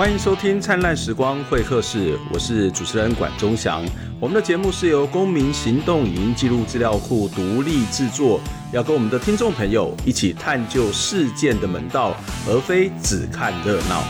欢迎收听《灿烂时光会客室》，我是主持人管中祥。我们的节目是由公民行动影音记录资料库独立制作，要跟我们的听众朋友一起探究事件的门道，而非只看热闹。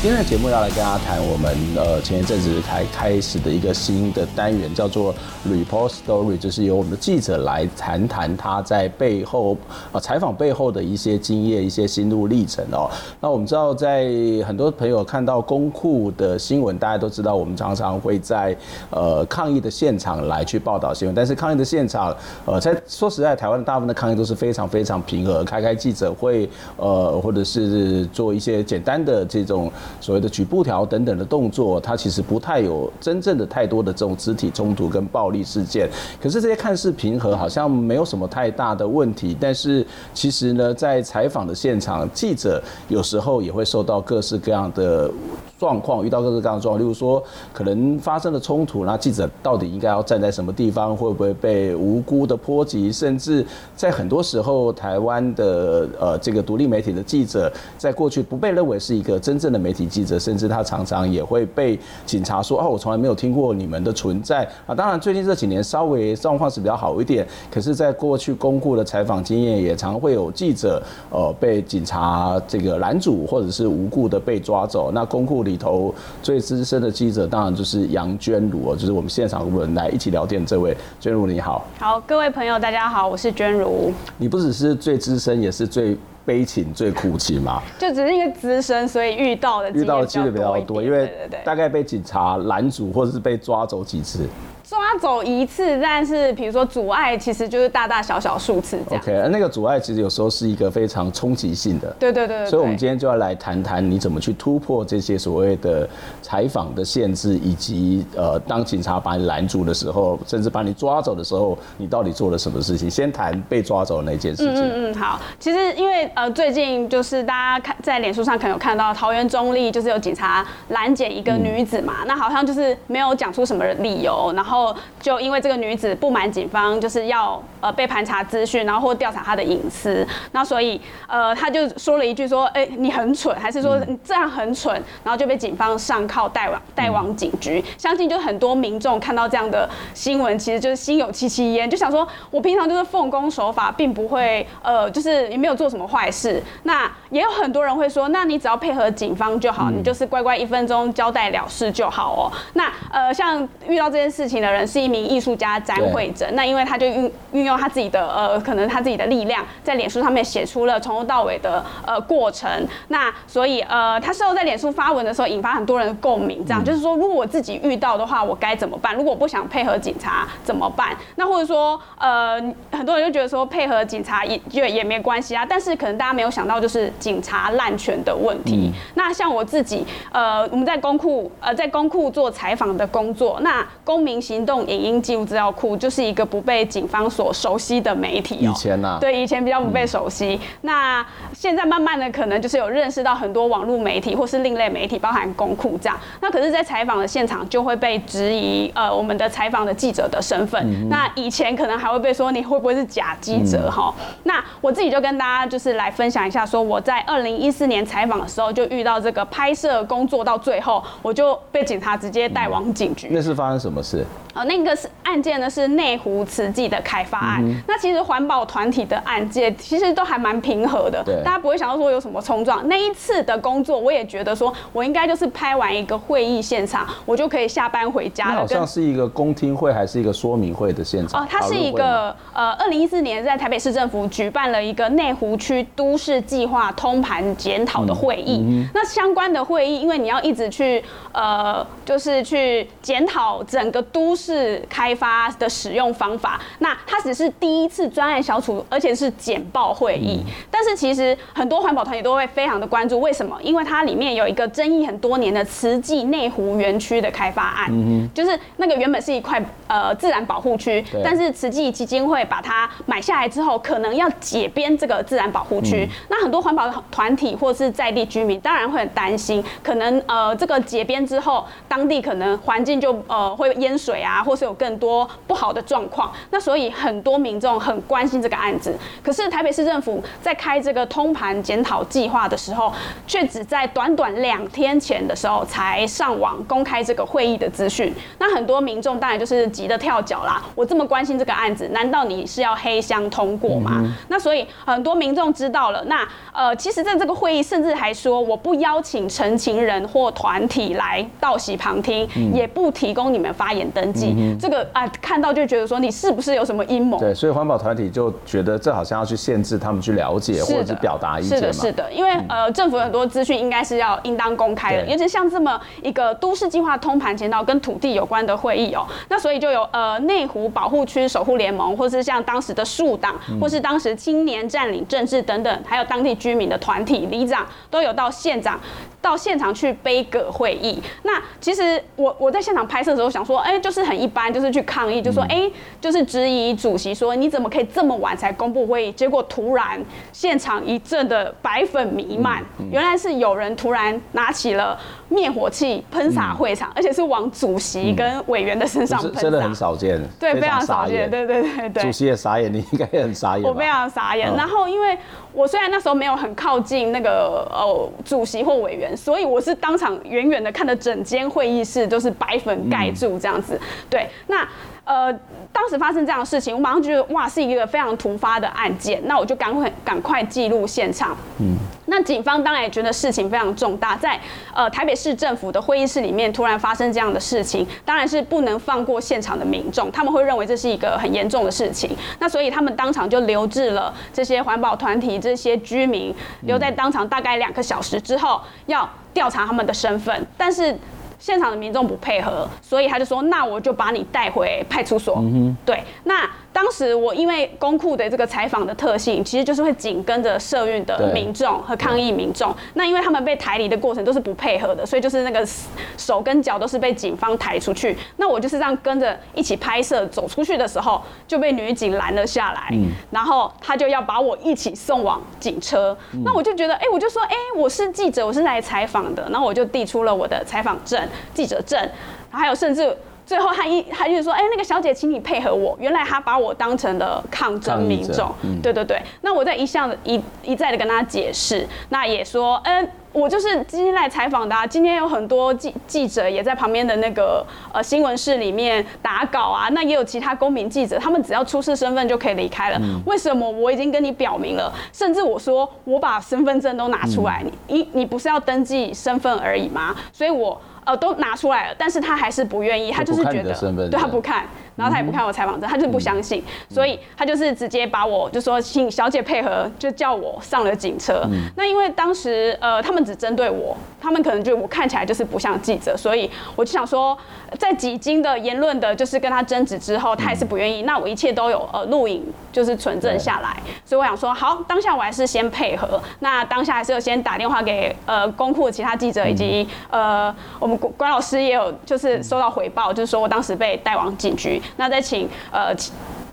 今天的节目要来跟大家谈我们呃前一阵子才开始的一个新的单元，叫做 Report Story，就是由我们的记者来谈谈他在背后啊采访背后的一些经验、一些心路历程哦。那我们知道，在很多朋友看到公库的新闻，大家都知道，我们常常会在呃抗议的现场来去报道新闻，但是抗议的现场，呃，在说实在，台湾大部分的抗议都是非常非常平和，开开记者会，呃，或者是做一些简单的这种。所谓的举步条等等的动作，它其实不太有真正的太多的这种肢体冲突跟暴力事件。可是这些看似平和，好像没有什么太大的问题。但是其实呢，在采访的现场，记者有时候也会受到各式各样的状况，遇到各式各样的状况。例如说，可能发生了冲突，那记者。到底应该要站在什么地方？会不会被无辜的波及？甚至在很多时候，台湾的呃这个独立媒体的记者，在过去不被认为是一个真正的媒体。记者。甚至他常常也会被警察说：“哦，我从来没有听过你们的存在啊。”当然，最近这几年稍微状况是比较好一点。可是，在过去公库的采访经验，也常会有记者。呃被警察这个拦阻，或者。是无故的被抓走。那公库里头最资深的记者，当然就是杨娟如哦，就是我们现场我们来一起聊天这位娟如，你好。好，各位朋友，大家好，我是娟如。你不只是最资深，也是最。悲情最苦情嘛，就只是因为资深，所以遇到的遇到的几率比较多，因为大概被警察拦阻或者是被抓走几次。抓走一次，但是比如说阻碍，其实就是大大小小数次这样。OK，那个阻碍其实有时候是一个非常冲击性的。对对对，对。所以，我们今天就要来谈谈你怎么去突破这些所谓的采访的限制，以及呃，当警察把你拦住的时候，甚至把你抓走的时候，你到底做了什么事情？先谈被抓走的那件事情。嗯嗯，好。其实因为呃，最近就是大家看在脸书上可能有看到桃园中立，就是有警察拦截一个女子嘛，嗯、那好像就是没有讲出什么理由，然后。后就因为这个女子不满警方就是要呃被盘查资讯，然后或调查她的隐私，那所以呃他就说了一句说，哎、你很蠢，还是说你这样很蠢，然后就被警方上铐带往带往警局。相信就很多民众看到这样的新闻，其实就是心有戚戚焉，就想说我平常就是奉公守法，并不会呃就是也没有做什么坏事。那也有很多人会说，那你只要配合警方就好，你就是乖乖一分钟交代了事就好哦。那呃像遇到这件事情的。的人是一名艺术家詹慧珍，那因为他就运运用他自己的呃，可能他自己的力量，在脸书上面写出了从头到尾的呃过程。那所以呃，他事后在脸书发文的时候，引发很多人的共鸣。这样就是说，如果我自己遇到的话，我该怎么办？如果我不想配合警察怎么办？那或者说呃，很多人就觉得说配合警察也也也没关系啊。但是可能大家没有想到，就是警察滥权的问题。那像我自己呃，我们在公库呃，在公库做采访的工作，那公民行动影音记录资料库就是一个不被警方所熟悉的媒体。以前呢？对，以前比较不被熟悉。那现在慢慢的，可能就是有认识到很多网络媒体或是另类媒体，包含公库这样。那可是，在采访的现场就会被质疑，呃，我们的采访的记者的身份。那以前可能还会被说你会不会是假记者哈？那我自己就跟大家就是来分享一下，说我在二零一四年采访的时候就遇到这个拍摄工作到最后，我就被警察直接带往警局。那是发生什么事？呃，那个是案件呢，是内湖慈济的开发案。嗯、那其实环保团体的案件其实都还蛮平和的，大家不会想到说有什么冲撞。那一次的工作，我也觉得说我应该就是拍完一个会议现场，我就可以下班回家了。好像是一个公听会还是一个说明会的现场？哦，它是一个呃，二零一四年在台北市政府举办了一个内湖区都市计划通盘检讨的会议。嗯嗯、那相关的会议，因为你要一直去呃，就是去检讨整个都市。是开发的使用方法，那它只是第一次专案小组，而且是简报会议。但是其实很多环保团体都会非常的关注，为什么？因为它里面有一个争议很多年的慈济内湖园区的开发案，就是那个原本是一块呃自然保护区，但是慈济基金会把它买下来之后，可能要解编这个自然保护区。嗯、那很多环保团体或是在地居民当然会很担心，可能呃这个解编之后，当地可能环境就呃会淹水啊，或是有更多不好的状况。那所以很多民众很关心这个案子。可是台北市政府在开这个通盘检讨计划的时候，却只在短短两天前的时候才上网公开这个会议的资讯。那很多民众当然就是急的跳脚啦！我这么关心这个案子，难道你是要黑箱通过吗？嗯、那所以很多民众知道了。那呃，其实在这个会议甚至还说，我不邀请陈情人或团体来到席旁听，嗯、也不提供你们发言登记。嗯、这个啊、呃，看到就觉得说你是不是有什么阴谋？对，所以环保团体就觉得这好像要去限制他们去了解或者是表达意见嘛。是的，是的，因为呃，政府很多资讯应该是要应当公开的，尤其像这么一个都市计划通盘检讨跟土地有关的会议哦。那所以就有呃内湖保护区守护联盟，或是像当时的树党，或是当时青年占领政治等等，还有当地居民的团体里长都有到现场。到现场去杯葛会议，那其实我我在现场拍摄的时候想说，哎、欸，就是很一般，就是去抗议，就说，哎、欸，就是质疑主席说，你怎么可以这么晚才公布会议？结果突然现场一阵的白粉弥漫，原来是有人突然拿起了灭火器喷洒会场，而且是往主席跟委员的身上喷，真的很少见，对，非常少见，对对对对，主席也傻眼，你应该也很傻眼，我非常傻眼，然后因为。我虽然那时候没有很靠近那个呃主席或委员，所以我是当场远远的看着整间会议室都是白粉盖住这样子。对，那呃当时发生这样的事情，我马上觉得哇是一个非常突发的案件，那我就赶快赶快记录现场。嗯。那警方当然也觉得事情非常重大，在呃台北市政府的会议室里面突然发生这样的事情，当然是不能放过现场的民众，他们会认为这是一个很严重的事情。那所以他们当场就留置了这些环保团体、这些居民，留在当场大概两个小时之后，要调查他们的身份，但是现场的民众不配合，所以他就说：“那我就把你带回派出所。”对，那。当时我因为公库的这个采访的特性，其实就是会紧跟着社运的民众和抗议民众。那因为他们被抬离的过程都是不配合的，所以就是那个手跟脚都是被警方抬出去。那我就是这样跟着一起拍摄，走出去的时候就被女警拦了下来，然后他就要把我一起送往警车。那我就觉得，哎，我就说，哎，我是记者，我是来采访的。然后我就递出了我的采访证、记者证，还有甚至。最后他一他就说，哎、欸，那个小姐，请你配合我。原来他把我当成了抗争民众，嗯、对对对。那我在一向的一一再的跟他解释，那也说，嗯、欸，我就是今天来采访的、啊。今天有很多记记者也在旁边的那个呃新闻室里面打稿啊。那也有其他公民记者，他们只要出示身份就可以离开了。嗯、为什么我已经跟你表明了？甚至我说我把身份证都拿出来，嗯、你你不是要登记身份而已吗？所以我。呃，都拿出来了，但是他还是不愿意，他就是觉得，对他不看。然后他也不看我采访证，他就是不相信，所以他就是直接把我就说请小姐配合，就叫我上了警车。那因为当时呃他们只针对我，他们可能觉得我看起来就是不像记者，所以我就想说，在几经的言论的，就是跟他争执之后，他还是不愿意。那我一切都有呃录影，就是存证下来。所以我想说，好，当下我还是先配合。那当下还是有先打电话给呃公库的其他记者，以及呃我们关老师也有就是收到回报，就是说我当时被带往警局。那再请呃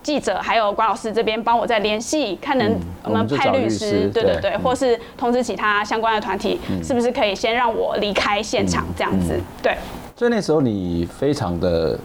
记者还有关老师这边帮我再联系，看能我们派律师，对对对，或是通知其他相关的团体，是不是可以先让我离开现场这样子？对。所以那时候你非常的。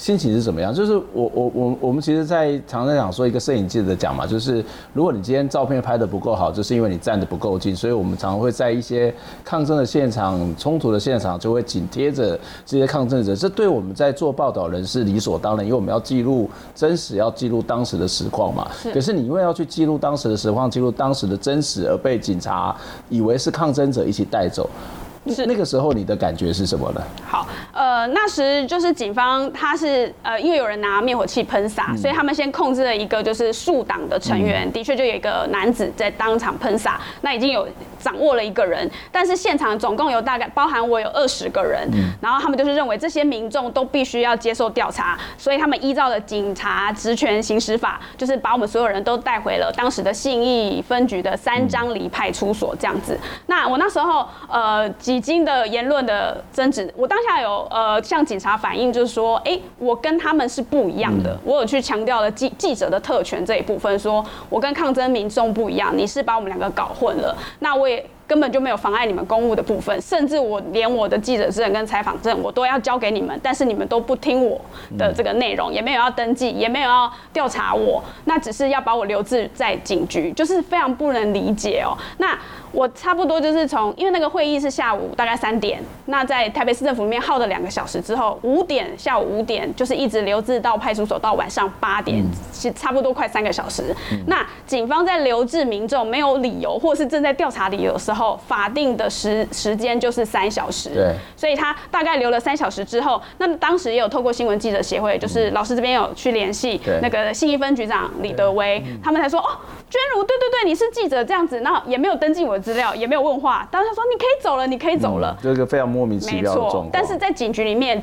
心情是怎么样？就是我我我我们其实，在常常讲说一个摄影记者讲嘛，就是如果你今天照片拍的不够好，就是因为你站的不够近，所以我们常常会在一些抗争的现场、冲突的现场，就会紧贴着这些抗争者。这对我们在做报道人是理所当然，因为我们要记录真实，要记录当时的实况嘛。可是你因为要去记录当时的实况，记录当时的真实，而被警察以为是抗争者一起带走。是。那个时候你的感觉是什么呢？好，呃，那时就是警方他是呃，因为有人拿灭火器喷洒，嗯、所以他们先控制了一个就是树党的成员，嗯、的确就有一个男子在当场喷洒，那已经有掌握了一个人，但是现场总共有大概包含我有二十个人，嗯、然后他们就是认为这些民众都必须要接受调查，所以他们依照了警察职权行使法，就是把我们所有人都带回了当时的信义分局的三张犁派出所这样子。那我那时候呃几。经的言论的争执，我当下有呃向警察反映，就是说，哎、欸，我跟他们是不一样的，我有去强调了记记者的特权这一部分，说我跟抗争民众不一样，你是把我们两个搞混了，那我也。根本就没有妨碍你们公务的部分，甚至我连我的记者证跟采访证我都要交给你们，但是你们都不听我的这个内容，也没有要登记，也没有要调查我，那只是要把我留置在警局，就是非常不能理解哦。那我差不多就是从，因为那个会议是下午大概三点，那在台北市政府里面耗了两个小时之后，五点下午五点就是一直留置到派出所到晚上八点，其实差不多快三个小时。那警方在留置民众没有理由或是正在调查理由的时候。法定的时时间就是三小时，对，所以他大概留了三小时之后，那当时也有透过新闻记者协会，就是老师这边有去联系那个信义分局长李德威，他们才说哦，娟如，对对对，你是记者这样子，那也没有登记我的资料，也没有问话，当时他说你可以走了，你可以走了，这个非常莫名其妙的状况。但是在警局里面，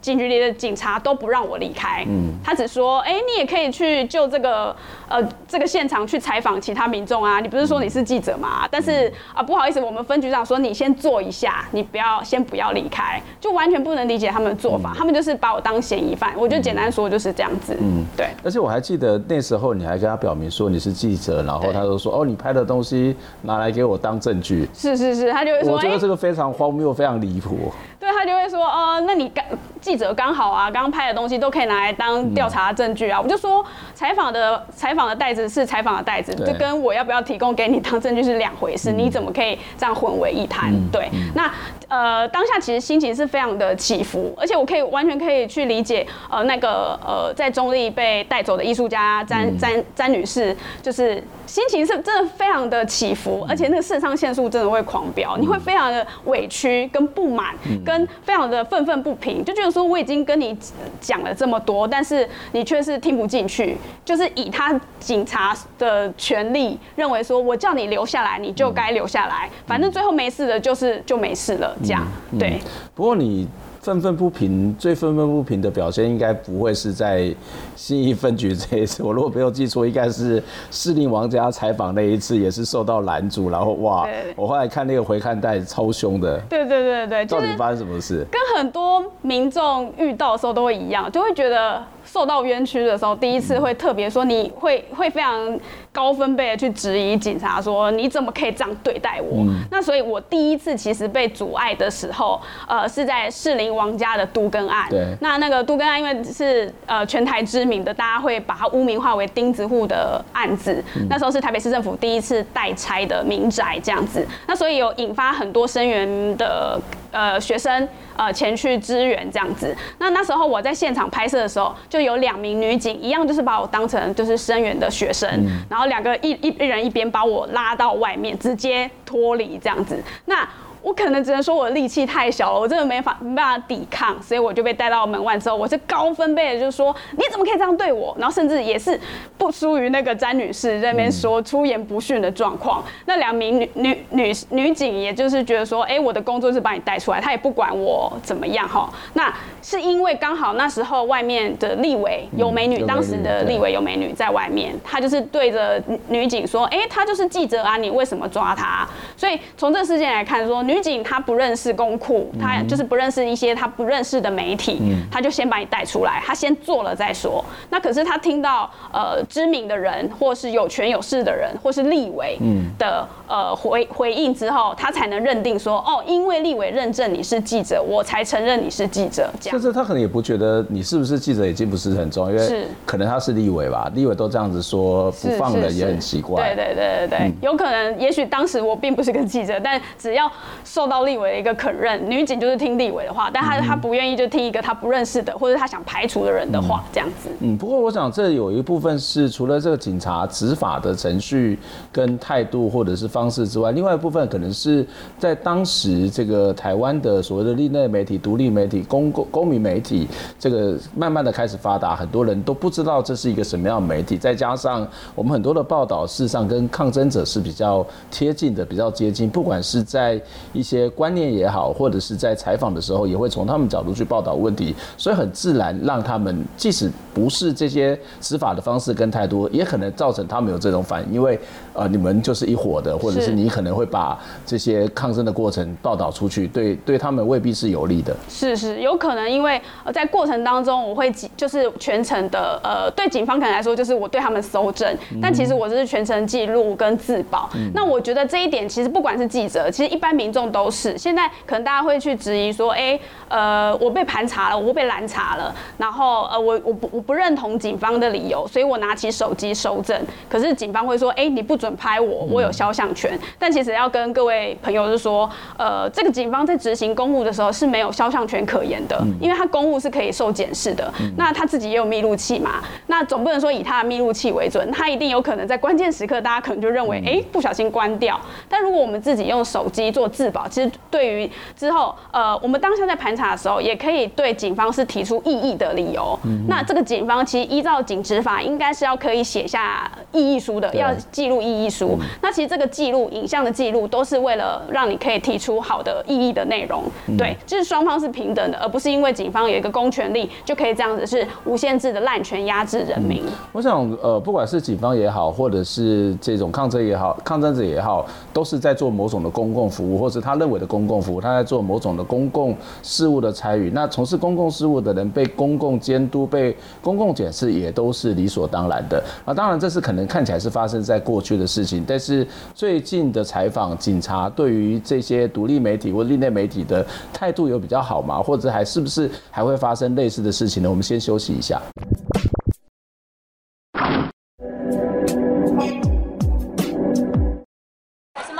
警局里的警察都不让我离开，嗯，他只说，哎，你也可以去就这个呃这个现场去采访其他民众啊，你不是说你是记者吗？但是啊不。不好意思，我们分局长说，你先坐一下，你不要先不要离开，就完全不能理解他们的做法。嗯、他们就是把我当嫌疑犯，我就简单说就是这样子。嗯，对。而且我还记得那时候你还跟他表明说你是记者，然后他就说哦，你拍的东西拿来给我当证据。是是是，他就会说，我觉得这个非常荒谬，非常离谱。对，他就会说，呃，那你刚记者刚好啊，刚刚拍的东西都可以拿来当调查证据啊。嗯、我就说，采访的采访的袋子是采访的袋子，就跟我要不要提供给你当证据是两回事。嗯、你怎么可以这样混为一谈？嗯、对，嗯、那呃，当下其实心情是非常的起伏，而且我可以完全可以去理解，呃，那个呃，在中立被带走的艺术家詹詹詹女士，就是心情是真的非常的起伏，而且那个肾上腺素真的会狂飙，你会非常的委屈跟不满。跟非常的愤愤不平，就觉得说我已经跟你讲了这么多，但是你却是听不进去，就是以他警察的权利认为说我叫你留下来，你就该留下来，反正最后没事的，就是就没事了，这样对。不过你。愤愤不平，最愤愤不平的表现应该不会是在新义分局这一次。我如果没有记错，应该是司令王家采访那一次，也是受到拦阻。然后哇，我后来看那个回看带超凶的。对对对对，到底发生什么事？跟很多民众遇到的时候都会一样，就会觉得。受到冤屈的时候，第一次会特别说，你会会非常高分贝的去质疑警察，说你怎么可以这样对待我？嗯、那所以，我第一次其实被阻碍的时候，呃，是在士林王家的都更案。对。那那个都更案，因为是呃全台知名的，大家会把它污名化为钉子户的案子。嗯、那时候是台北市政府第一次代拆的民宅这样子，那所以有引发很多声援的呃学生。呃，前去支援这样子。那那时候我在现场拍摄的时候，就有两名女警，一样就是把我当成就是声援的学生，嗯、然后两个一一一人一边把我拉到外面，直接脱离这样子。那。我可能只能说我力气太小了，我真的没法没办法抵抗，所以我就被带到门外之后，我是高分贝的，就是说你怎么可以这样对我？然后甚至也是不输于那个詹女士在那边说出言不逊的状况。那两名女女女女警，也就是觉得说，哎，我的工作是把你带出来，他也不管我怎么样哈。那是因为刚好那时候外面的立委有美女，当时的立委有美女在外面，他就是对着女警说，哎，他就是记者啊，你为什么抓他？所以从这个事件来看，说女。女警他不认识公库，他就是不认识一些他不认识的媒体，他就先把你带出来，他先做了再说。那可是他听到呃知名的人，或是有权有势的人，或是立委的呃回回应之后，他才能认定说哦，因为立委认证你是记者，我才承认你是记者。这样。但是他可能也不觉得你是不是记者已经不是很重要，因为可能他是立委吧，立委都这样子说不放人也很奇怪。对对对对对，有可能也许当时我并不是个记者，但只要。受到立委的一个肯认，女警就是听立委的话，但她她不愿意就听一个她不认识的或者她想排除的人的话，这样子。嗯，不过我想这有一部分是除了这个警察执法的程序跟态度或者是方式之外，另外一部分可能是在当时这个台湾的所谓的另类媒体、独立媒体、公公公民媒体，这个慢慢的开始发达，很多人都不知道这是一个什么样的媒体，再加上我们很多的报道事实上跟抗争者是比较贴近的、比较接近，不管是在一些观念也好，或者是在采访的时候，也会从他们角度去报道问题，所以很自然让他们即使不是这些执法的方式跟态度，也可能造成他们有这种反应，因为呃你们就是一伙的，或者是你可能会把这些抗争的过程报道出去，对对他们未必是有利的。是是，有可能因为呃在过程当中，我会就是全程的呃对警方可能来说就是我对他们搜证，但其实我这是全程记录跟自保。嗯、那我觉得这一点其实不管是记者，其实一般民众都是。现在可能大家会去质疑说，哎、欸，呃，我被盘查了，我被拦查了，然后呃我我不我不认同警方的理由，所以我拿起手机收证。可是警方会说，哎、欸，你不准拍我，我有肖像权。但其实要跟各位朋友是说，呃，这个警方在执行公务的时候是没有肖像权可言的，因为他公务是可以受检视的。那他自己也有密录器嘛，那总不能说以他的密录器为准，他一定有可能在关键时刻，大家可能就认为，哎、欸，不小心关掉。但如果我们自己用手机做自保，其实对于之后，呃，我们当下在盘查的时候，也可以对警方是提出异议的理由。嗯那这个警方其实依照警执法，应该是要可以写下异议书的，要记录异议书。那其实这个记录、影像的记录，都是为了让你可以提出好的异议的内容。对，就是双方是平等的，而不是因为警方有一个公权力就可以这样子是无限制的滥权压制人民。我想，呃，不管是警方也好，或者是这种抗争也好，抗争者也好，都是在做某种的公共服务，或者他认为的公共服务，他在做某种的公共事务的参与。那从事公共事务的人被公共监督、被公共检视，也都是理所当然的。啊，当然这是可能看起来是发生在过去的事情，但是最近的采访，警察对于这些独立媒体或另类媒体的态度有比较好吗？或者还是不是还会发生类似的事情呢？我们先休息一下。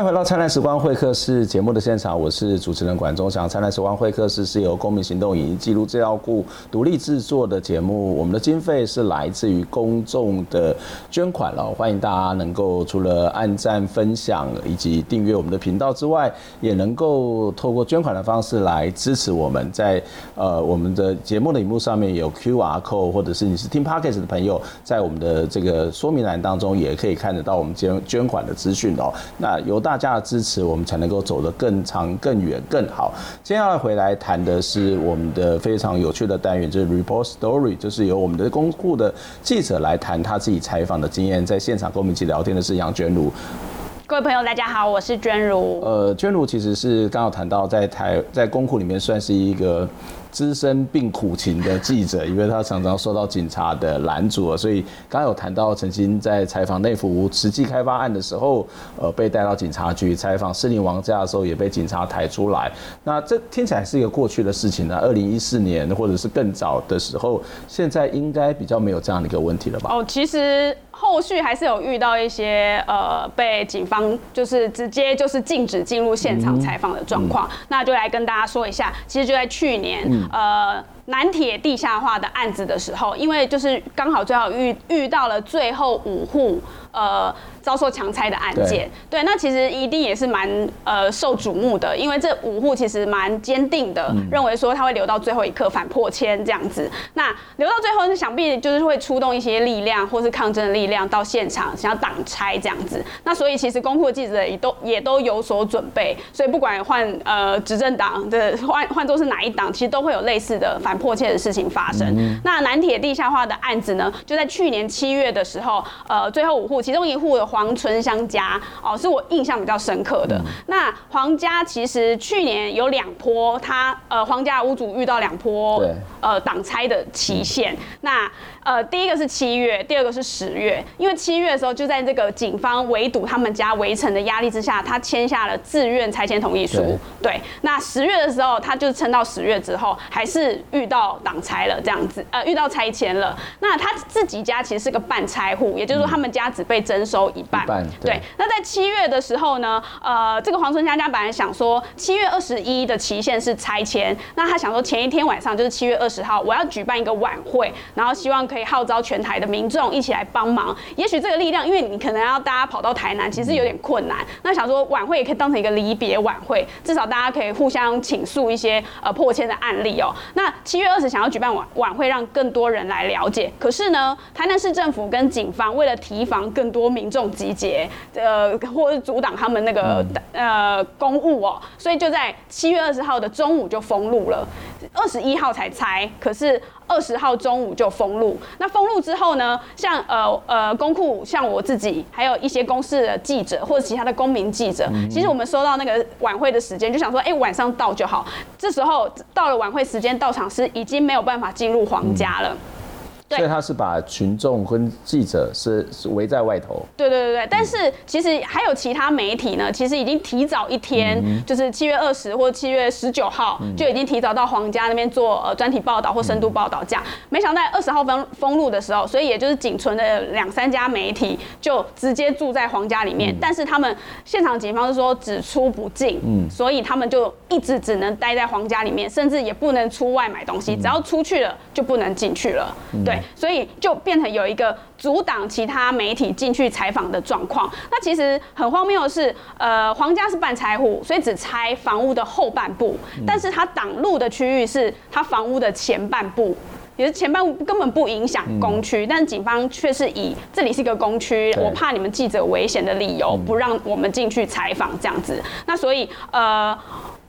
欢迎回到《灿烂时光会客室》节目的现场，我是主持人管中祥。《灿烂时光会客室》是由公民行动影音记录资料库独立制作的节目，我们的经费是来自于公众的捐款了。欢迎大家能够除了按赞、分享以及订阅我们的频道之外，也能够透过捐款的方式来支持我们。在呃我们的节目的荧幕上面有 QR code，或者是你是听 Podcast 的朋友，在我们的这个说明栏当中也可以看得到我们捐捐款的资讯哦。那由。大家的支持，我们才能够走得更长、更远、更好。接下来回来谈的是我们的非常有趣的单元，就是 Report Story，就是由我们的公库的记者来谈他自己采访的经验。在现场跟我们一起聊天的是杨娟如。各位朋友，大家好，我是娟如。呃，娟如其实是刚好谈到在台在公库里面算是一个。资深并苦情的记者，因为他常常受到警察的拦阻，所以刚刚有谈到曾经在采访内湖实际开发案的时候，呃，被带到警察局采访士林王家的时候，也被警察抬出来。那这听起来是一个过去的事情呢。二零一四年或者是更早的时候，现在应该比较没有这样的一个问题了吧？哦，其实。后续还是有遇到一些呃被警方就是直接就是禁止进入现场采访的状况，那就来跟大家说一下。其实就在去年，呃，南铁地下化的案子的时候，因为就是刚好最后遇遇到了最后五户呃。遭受强拆的案件，对，那其实一定也是蛮呃受瞩目的，因为这五户其实蛮坚定的，认为说他会留到最后一刻反破迁这样子。那留到最后，是想必就是会出动一些力量或是抗争的力量到现场，想要挡拆这样子。那所以其实公库的记者也都也都有所准备，所以不管换呃执政党的换换作是哪一党，其实都会有类似的反迫切的事情发生。那南铁地下化的案子呢，就在去年七月的时候，呃，最后五户其中一户的。黄春香家哦，是我印象比较深刻的。那黄家其实去年有两波，他呃黄家屋主遇到两波呃挡拆的期限。那呃第一个是七月，第二个是十月。因为七月的时候就在这个警方围堵他们家围城的压力之下，他签下了自愿拆迁同意书。对。那十月的时候，他就撑到十月之后，还是遇到挡拆了这样子，呃，遇到拆迁了。那他自己家其实是个半拆户，也就是说他们家只被征收一半。一半对。对。那在七月的时候呢，呃，这个黄春佳家本来想说七月二十一的期限是拆迁，那他想说前一天晚上就是七月二十号，我要举办一个晚会，然后希望可以号召全台的民众一起来帮忙。也许这个力量，因为你可能要大家跑到台南，其实有点困难。那想说晚会也可以当成一个离别晚会，至少大家可以互相倾诉一些呃破迁的案例哦。那七月二十想要举办晚晚会，让更多人来了解。可是呢，台南市政府跟警方为了提防更多民众集结，呃，或是阻挡他们那个呃公务哦，所以就在七月二十号的中午就封路了。二十一号才拆，可是二十号中午就封路。那封路之后呢？像呃呃公库，像我自己，还有一些公司的记者或者其他的公民记者，其实我们收到那个晚会的时间，就想说，哎，晚上到就好。这时候到了晚会时间到场是，已经没有办法进入皇家了。所以他是把群众跟记者是围在外头。对对对对，但是其实还有其他媒体呢，其实已经提早一天，就是七月二十或七月十九号就已经提早到皇家那边做呃专题报道或深度报道这样。没想到二十号封封路的时候，所以也就是仅存的两三家媒体就直接住在皇家里面，但是他们现场警方是说只出不进，嗯。所以他们就一直只能待在皇家里面，甚至也不能出外买东西，只要出去了就不能进去了。对。所以就变成有一个阻挡其他媒体进去采访的状况。那其实很荒谬的是，呃，皇家是半拆户，所以只拆房屋的后半部，但是它挡路的区域是它房屋的前半部，也是前半部根本不影响公区，但是警方却是以这里是一个公区，我怕你们记者危险的理由，不让我们进去采访这样子。那所以呃。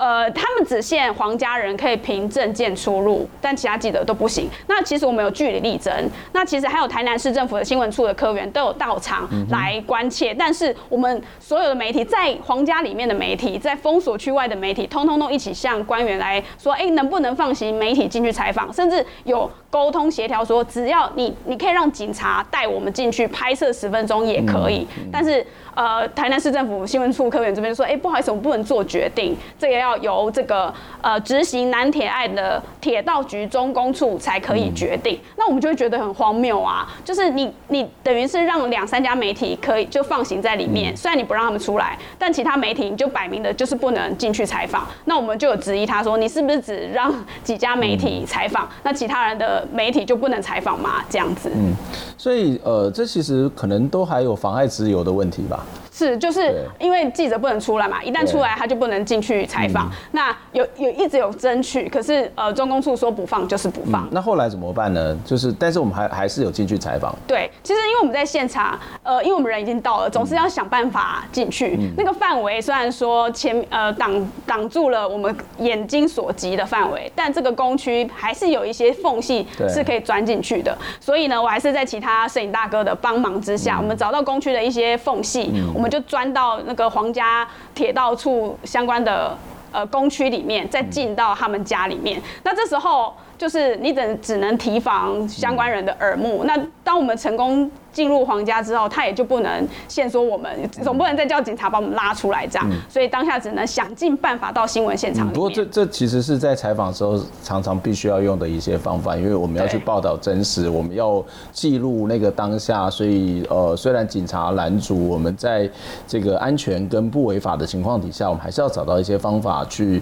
呃，他们只限皇家人可以凭证件出入，但其他记者都不行。那其实我们有据理力争，那其实还有台南市政府的新闻处的科员都有到场来关切。但是我们所有的媒体，在皇家里面的媒体，在封锁区外的媒体，通通都一起向官员来说，哎，能不能放行媒体进去采访？甚至有沟通协调说，只要你你可以让警察带我们进去拍摄十分钟也可以。但是呃，台南市政府新闻处科员这边说，哎，不好意思，我们不能做决定，这个要由这个呃执行南铁案的铁道局中公处才可以决定。嗯、那我们就会觉得很荒谬啊，就是你你等于是让两三家媒体可以就放行在里面，嗯、虽然你不让他们出来，但其他媒体你就摆明的就是不能进去采访。那我们就有质疑他说，你是不是只让几家媒体采访，嗯、那其他人的媒体就不能采访吗？这样子。嗯，所以呃，这其实可能都还有妨碍自由的问题吧。是，就是因为记者不能出来嘛，一旦出来他就不能进去采访。那有有一直有争取，可是呃，中公处说不放就是不放。那后来怎么办呢？就是，但是我们还还是有进去采访。对，其实因为我们在现场，呃，因为我们人已经到了，总是要想办法进去。那个范围虽然说前呃挡挡住了我们眼睛所及的范围，但这个工区还是有一些缝隙是可以钻进去的。所以呢，我还是在其他摄影大哥的帮忙之下，我们找到工区的一些缝隙，我们就钻到那个皇家铁道处相关的呃工区里面，再进到他们家里面。那这时候就是你只只能提防相关人的耳目。那当我们成功。进入皇家之后，他也就不能限缩我们，总不能再叫警察把我们拉出来这样，所以当下只能想尽办法到新闻现场。不过这这其实是在采访的时候常常必须要用的一些方法，因为我们要去报道真实，我们要记录那个当下，所以呃，虽然警察拦阻，我们在这个安全跟不违法的情况底下，我们还是要找到一些方法去。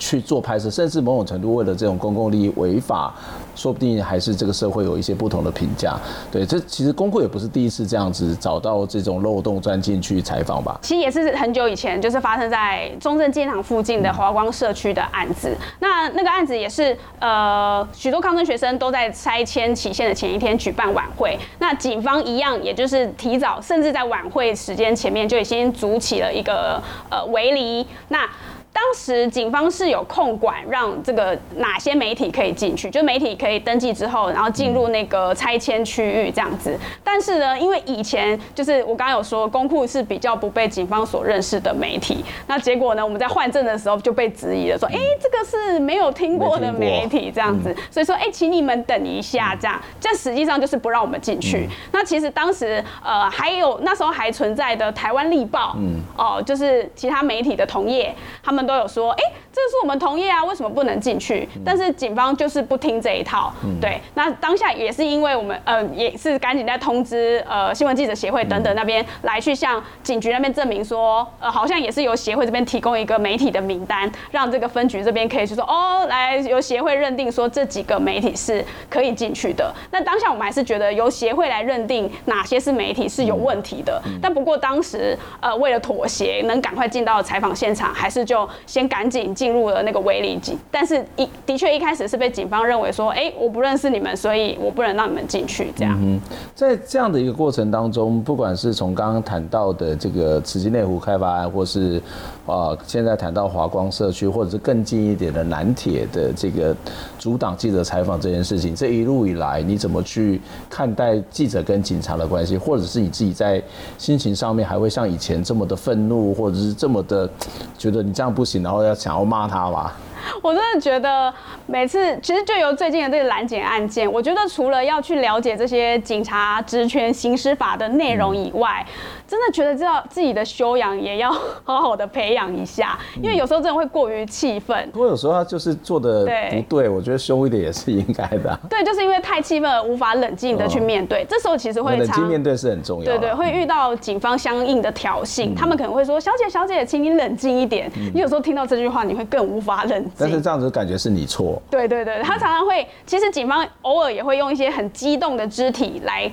去做拍摄，甚至某种程度为了这种公共利益违法，说不定还是这个社会有一些不同的评价。对，这其实公会也不是第一次这样子找到这种漏洞钻进去采访吧？其实也是很久以前，就是发生在中正纪念堂附近的华光社区的案子。那那个案子也是呃许多抗争学生都在拆迁期限的前一天举办晚会。那警方一样，也就是提早，甚至在晚会时间前面就已经组起了一个呃围篱。那当时警方是有控管，让这个哪些媒体可以进去，就媒体可以登记之后，然后进入那个拆迁区域这样子。但是呢，因为以前就是我刚刚有说，公库是比较不被警方所认识的媒体，那结果呢，我们在换证的时候就被质疑了，说，哎，这个是没有听过的媒体这样子，所以说，哎，请你们等一下，这样，这实际上就是不让我们进去。那其实当时呃，还有那时候还存在的台湾立报，嗯，哦，就是其他媒体的同业，他们。们都有说，哎、欸，这是我们同业啊，为什么不能进去？但是警方就是不听这一套。对，那当下也是因为我们呃也是赶紧在通知呃新闻记者协会等等那边来去向警局那边证明说，呃好像也是由协会这边提供一个媒体的名单，让这个分局这边可以去说哦，来由协会认定说这几个媒体是可以进去的。那当下我们还是觉得由协会来认定哪些是媒体是有问题的。但不过当时呃为了妥协，能赶快进到采访现场，还是就先赶紧进入了那个围篱井。但是一的确一开始是被警方认为说，哎，我不认识你们，所以我不能让你们进去。这样。嗯，在这样的一个过程当中，不管是从刚刚谈到的这个慈济内湖开发案，或是呃现在谈到华光社区，或者是更近一点的南铁的这个阻挡记者采访这件事情，这一路以来你怎么去看待记者跟警察的关系，或者是你自己在心情上面还会像以前这么的愤怒，或者是这么的觉得你这样不行，然后要想要骂他吧？我真的觉得每次其实就由最近的这个拦截案件，我觉得除了要去了解这些警察职权行使法的内容以外，真的觉得知道自己的修养也要好好的培养一下，因为有时候真的会过于气愤。不过有时候他就是做的不对，我觉得凶一点也是应该的。对，就是因为太气愤而无法冷静的去面对，这时候其实会冷静面对是很重要。对对，会遇到警方相应的挑衅，他们可能会说：“小姐小姐，请你冷静一点。”你有时候听到这句话，你会更无法冷静。但是这样子感觉是你错。对对对，他常常会，其实警方偶尔也会用一些很激动的肢体来。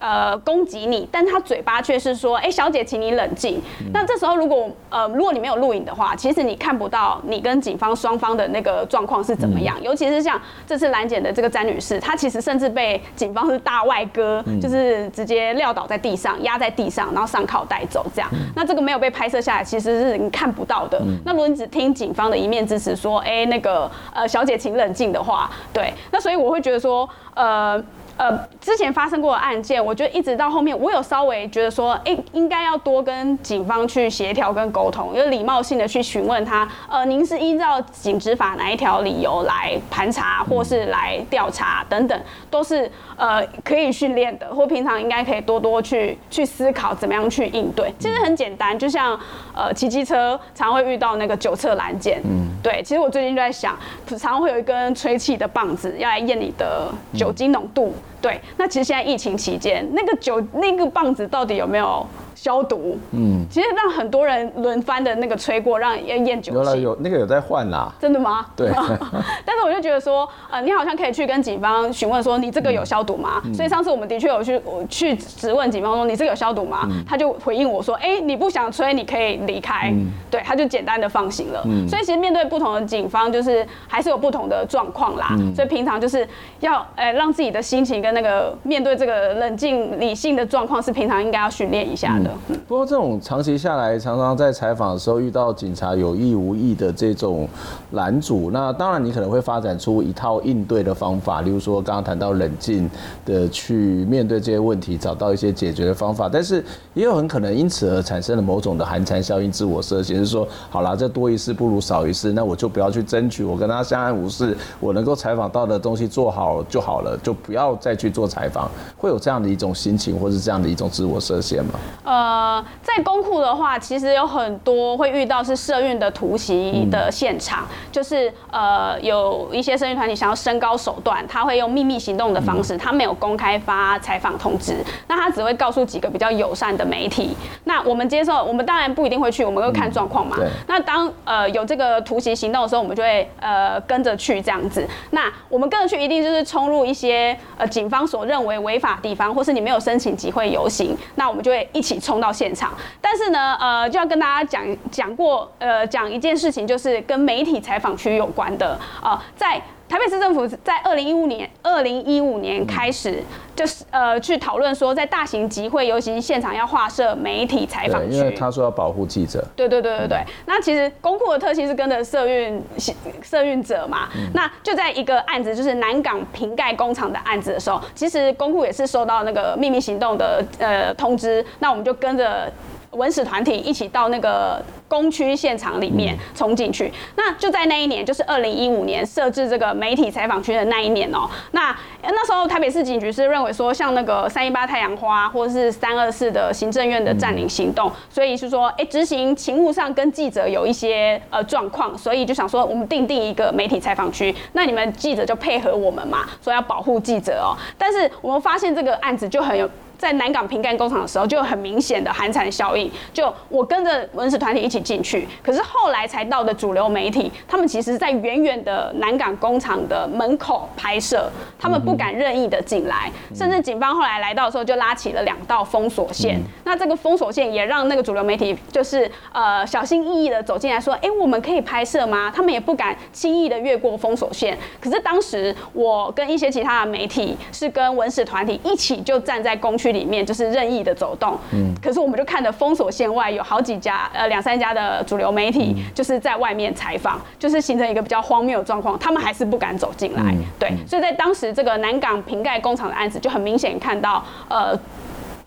呃，攻击你，但他嘴巴却是说：“哎、欸，小姐，请你冷静。嗯”那这时候，如果呃，如果你没有录影的话，其实你看不到你跟警方双方的那个状况是怎么样。嗯、尤其是像这次拦检的这个詹女士，她其实甚至被警方是大外哥，嗯、就是直接撂倒在地上，压在地上，然后上铐带走这样。嗯、那这个没有被拍摄下来，其实是你看不到的。嗯、那如果你只听警方的一面之词，说：“哎、欸，那个呃，小姐，请冷静”的话，对，那所以我会觉得说，呃。呃，之前发生过的案件，我觉得一直到后面，我有稍微觉得说，哎，应该要多跟警方去协调跟沟通，有礼貌性的去询问他，呃，您是依照警执法哪一条理由来盘查或是来调查等等，都是呃可以训练的，或平常应该可以多多去去思考怎么样去应对。其实很简单，就像呃骑机车常会遇到那个酒测拦检，嗯，对，其实我最近就在想，常常会有一根吹气的棒子要来验你的酒精浓度。对，那其实现在疫情期间，那个酒那个棒子到底有没有？消毒，嗯，其实让很多人轮番的那个吹过，让要验酒。有了有那个有在换啦。真的吗？对。但是我就觉得说，呃，你好像可以去跟警方询问说，你这个有消毒吗？嗯、所以上次我们的确有去我去质问警方说，你这个有消毒吗？嗯、他就回应我说，哎、欸，你不想吹，你可以离开。嗯、对，他就简单的放行了。嗯。所以其实面对不同的警方，就是还是有不同的状况啦。嗯。所以平常就是要，呃、欸，让自己的心情跟那个面对这个冷静理性的状况，是平常应该要训练一下的。不过这种长期下来，常常在采访的时候遇到警察有意无意的这种拦阻，那当然你可能会发展出一套应对的方法，例如说刚刚谈到冷静的去面对这些问题，找到一些解决的方法。但是也有很可能因此而产生了某种的寒蝉效应、自我设限，是说好啦，这多一事不如少一事，那我就不要去争取，我跟他相安无事，我能够采访到的东西做好就好了，就不要再去做采访。会有这样的一种心情，或是这样的一种自我设限吗？呃。在公库的话，其实有很多会遇到是社运的突袭的现场，嗯、就是呃有一些社运团体想要升高手段，他会用秘密行动的方式，他没有公开发采访通知，那他只会告诉几个比较友善的媒体。那我们接受，我们当然不一定会去，我们会看状况嘛。嗯、那当呃有这个突袭行动的时候，我们就会呃跟着去这样子。那我们跟着去，一定就是冲入一些呃警方所认为违法地方，或是你没有申请集会游行，那我们就会一起冲到现场，但是呢，呃，就要跟大家讲讲过，呃，讲一件事情，就是跟媒体采访区有关的，啊，在台北市政府在二零一五年，二零一五年开始，就是呃，去讨论说，在大型集会游行现场要划设媒体采访区，因为他说要保护记者。对对对对对。嗯、那其实公库的特性是跟着社运社运者嘛，嗯、那就在一个案子，就是南港瓶盖工厂的案子的时候，其实公库也是收到那个秘密行动的呃通知，那我们就跟着。文史团体一起到那个工区现场里面冲进去。那就在那一年，就是二零一五年设置这个媒体采访区的那一年哦。那那时候台北市警局是认为说，像那个三一八太阳花或者是三二四的行政院的占领行动，所以是说，哎，执行勤务上跟记者有一些呃状况，所以就想说，我们定定一个媒体采访区，那你们记者就配合我们嘛，说要保护记者哦。但是我们发现这个案子就很有。在南港瓶盖工厂的时候，就有很明显的寒蝉效应。就我跟着文史团体一起进去，可是后来才到的主流媒体，他们其实在远远的南港工厂的门口拍摄，他们不敢任意的进来，甚至警方后来来到的时候，就拉起了两道封锁线。那这个封锁线也让那个主流媒体就是呃小心翼翼的走进来，说：“哎，我们可以拍摄吗？”他们也不敢轻易的越过封锁线。可是当时我跟一些其他的媒体是跟文史团体一起就站在工区。里面就是任意的走动，嗯，可是我们就看着封锁线外有好几家，呃，两三家的主流媒体就是在外面采访，就是形成一个比较荒谬的状况，他们还是不敢走进来，对，所以在当时这个南港瓶盖工厂的案子就很明显看到，呃，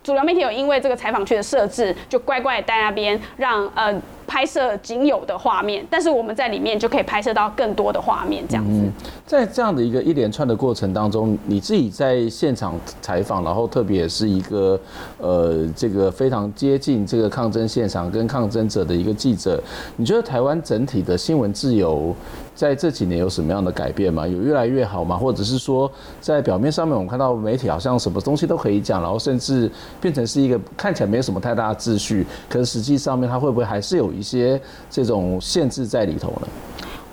主流媒体有因为这个采访区的设置，就乖乖在那边让呃。拍摄仅有的画面，但是我们在里面就可以拍摄到更多的画面，这样子。嗯，在这样的一个一连串的过程当中，你自己在现场采访，然后特别是一个呃这个非常接近这个抗争现场跟抗争者的一个记者，你觉得台湾整体的新闻自由在这几年有什么样的改变吗？有越来越好吗？或者是说，在表面上面我们看到媒体好像什么东西都可以讲，然后甚至变成是一个看起来没有什么太大的秩序，可是实际上面它会不会还是有一一些这种限制在里头呢？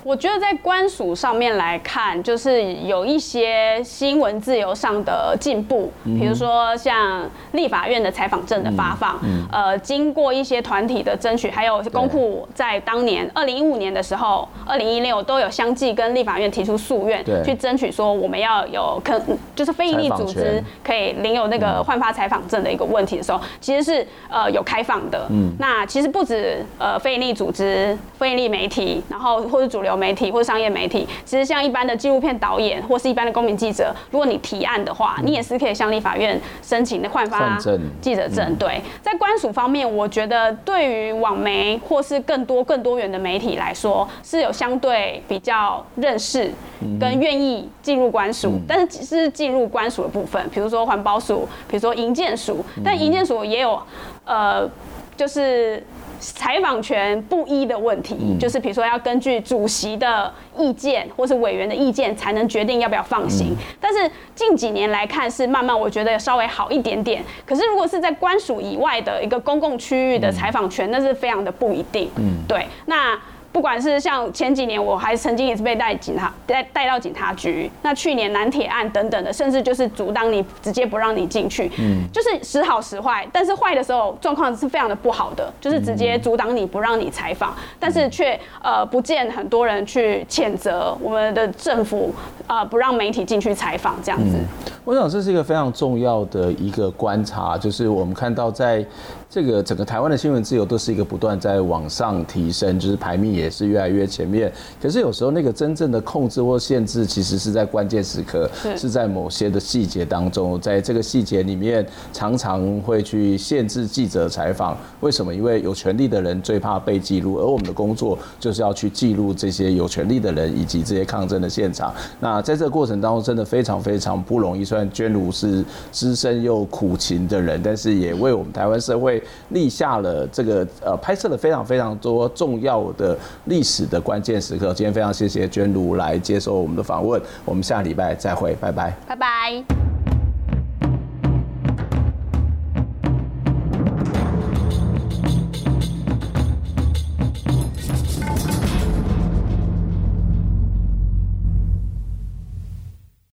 我觉得在官署上面来看，就是有一些新闻自由上的进步，比如说像立法院的采访证的发放，呃，经过一些团体的争取，还有公库在当年二零一五年的时候，二零一六都有相继跟立法院提出诉愿，去争取说我们要有可就是非营利组织可以领有那个换发采访证的一个问题的时候，其实是呃有开放的。嗯那其实不止呃非营利组织、非营利媒体，然后或者主流。媒体或者商业媒体，其实像一般的纪录片导演或是一般的公民记者，如果你提案的话，你也是可以向立法院申请的换发记者证。对，在官署方面，我觉得对于网媒或是更多更多元的媒体来说，是有相对比较认识跟愿意进入官署，但是只是进入官署的部分，比如说环保署，比如说营建署，但营建署也有呃，就是。采访权不一的问题，就是比如说要根据主席的意见或是委员的意见才能决定要不要放行。但是近几年来看是慢慢，我觉得稍微好一点点。可是如果是在官署以外的一个公共区域的采访权，那是非常的不一定。嗯，对，那。不管是像前几年，我还曾经也是被带警察带带到警察局。那去年南铁案等等的，甚至就是阻挡你，直接不让你进去。嗯，就是时好时坏。但是坏的时候状况是非常的不好的，就是直接阻挡你不让你采访，但是却呃不见很多人去谴责我们的政府呃不让媒体进去采访这样子。我想这是一个非常重要的一个观察，就是我们看到在。这个整个台湾的新闻自由都是一个不断在往上提升，就是排名也是越来越前面。可是有时候那个真正的控制或限制，其实是在关键时刻，是在某些的细节当中。在这个细节里面，常常会去限制记者采访。为什么？因为有权利的人最怕被记录，而我们的工作就是要去记录这些有权利的人以及这些抗争的现场。那在这个过程当中，真的非常非常不容易。虽然娟如是资深又苦情的人，但是也为我们台湾社会。立下了这个呃，拍摄了非常非常多重要的历史的关键时刻。今天非常谢谢娟如来接受我们的访问，我们下礼拜再会，拜拜，拜拜。